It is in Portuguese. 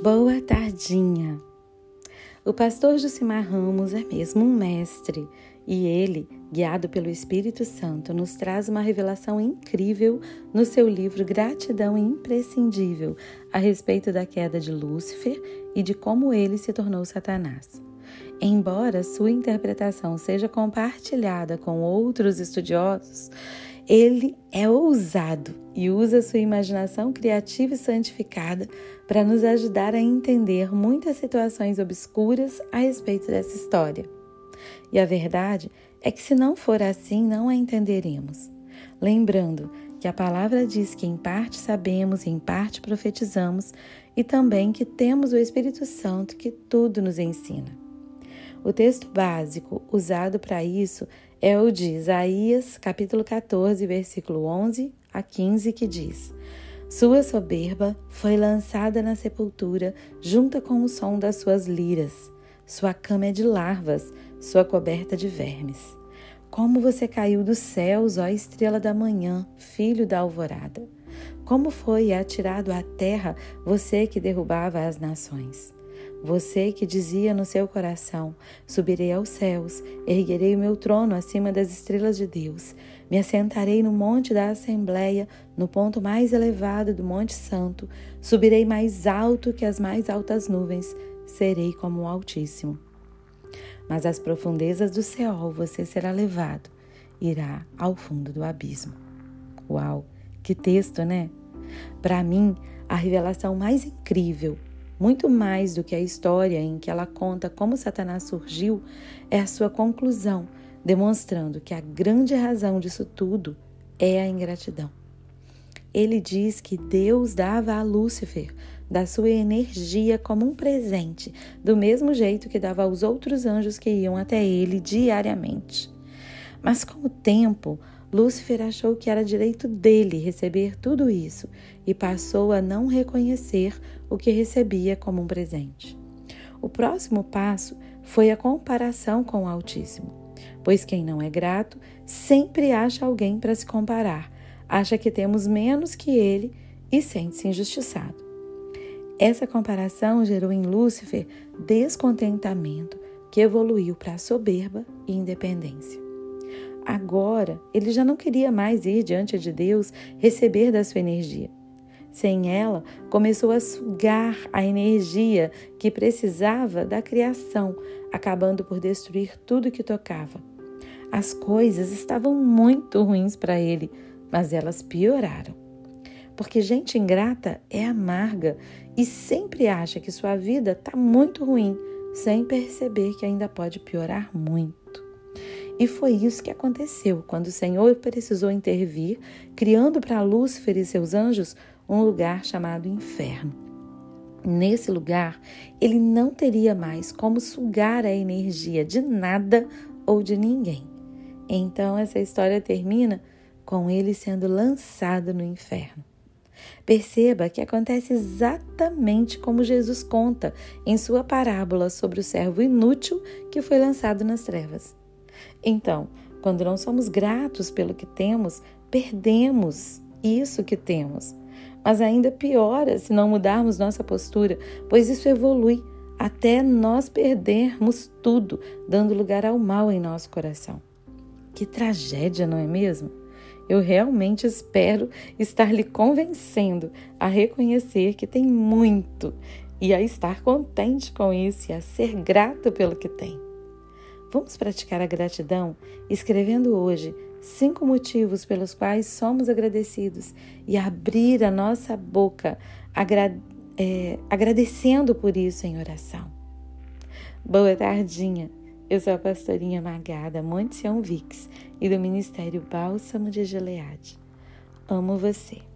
Boa tardinha! O pastor Josimar Ramos é mesmo um mestre e ele, guiado pelo Espírito Santo, nos traz uma revelação incrível no seu livro Gratidão Imprescindível a respeito da queda de Lúcifer e de como ele se tornou Satanás. Embora sua interpretação seja compartilhada com outros estudiosos, ele é ousado e usa sua imaginação criativa e santificada para nos ajudar a entender muitas situações obscuras a respeito dessa história. E a verdade é que, se não for assim, não a entenderemos. Lembrando que a palavra diz que em parte sabemos e em parte profetizamos, e também que temos o Espírito Santo que tudo nos ensina. O texto básico usado para isso é o de Isaías, capítulo 14, versículo 11 a 15, que diz: Sua soberba foi lançada na sepultura, junta com o som das suas liras. Sua cama é de larvas, sua coberta de vermes. Como você caiu dos céus, ó estrela da manhã, filho da alvorada. Como foi atirado à terra você que derrubava as nações. Você que dizia no seu coração: Subirei aos céus, erguerei o meu trono acima das estrelas de Deus, me assentarei no monte da Assembleia, no ponto mais elevado do Monte Santo, subirei mais alto que as mais altas nuvens, serei como o Altíssimo. Mas às profundezas do céu você será levado, irá ao fundo do abismo. Uau, que texto, né? Para mim, a revelação mais incrível muito mais do que a história em que ela conta como Satanás surgiu, é a sua conclusão, demonstrando que a grande razão disso tudo é a ingratidão. Ele diz que Deus dava a Lúcifer da sua energia como um presente, do mesmo jeito que dava aos outros anjos que iam até ele diariamente. Mas com o tempo, Lúcifer achou que era direito dele receber tudo isso e passou a não reconhecer o que recebia como um presente. O próximo passo foi a comparação com o Altíssimo, pois quem não é grato sempre acha alguém para se comparar, acha que temos menos que ele e sente-se injustiçado. Essa comparação gerou em Lúcifer descontentamento que evoluiu para soberba e independência. Agora, ele já não queria mais ir diante de Deus receber da sua energia. Sem ela, começou a sugar a energia que precisava da criação, acabando por destruir tudo que tocava. As coisas estavam muito ruins para ele, mas elas pioraram. Porque gente ingrata é amarga e sempre acha que sua vida está muito ruim, sem perceber que ainda pode piorar muito. E foi isso que aconteceu quando o Senhor precisou intervir, criando para Lúcifer e seus anjos um lugar chamado inferno. Nesse lugar, ele não teria mais como sugar a energia de nada ou de ninguém. Então, essa história termina com ele sendo lançado no inferno. Perceba que acontece exatamente como Jesus conta em sua parábola sobre o servo inútil que foi lançado nas trevas. Então, quando não somos gratos pelo que temos, perdemos isso que temos. Mas ainda piora se não mudarmos nossa postura, pois isso evolui até nós perdermos tudo, dando lugar ao mal em nosso coração. Que tragédia, não é mesmo? Eu realmente espero estar lhe convencendo a reconhecer que tem muito e a estar contente com isso e a ser grato pelo que tem. Vamos praticar a gratidão escrevendo hoje cinco motivos pelos quais somos agradecidos e abrir a nossa boca agra é, agradecendo por isso em oração. Boa tardinha. Eu sou a pastorinha Magada Monte Sião Vix e do Ministério Bálsamo de Gileade. Amo você.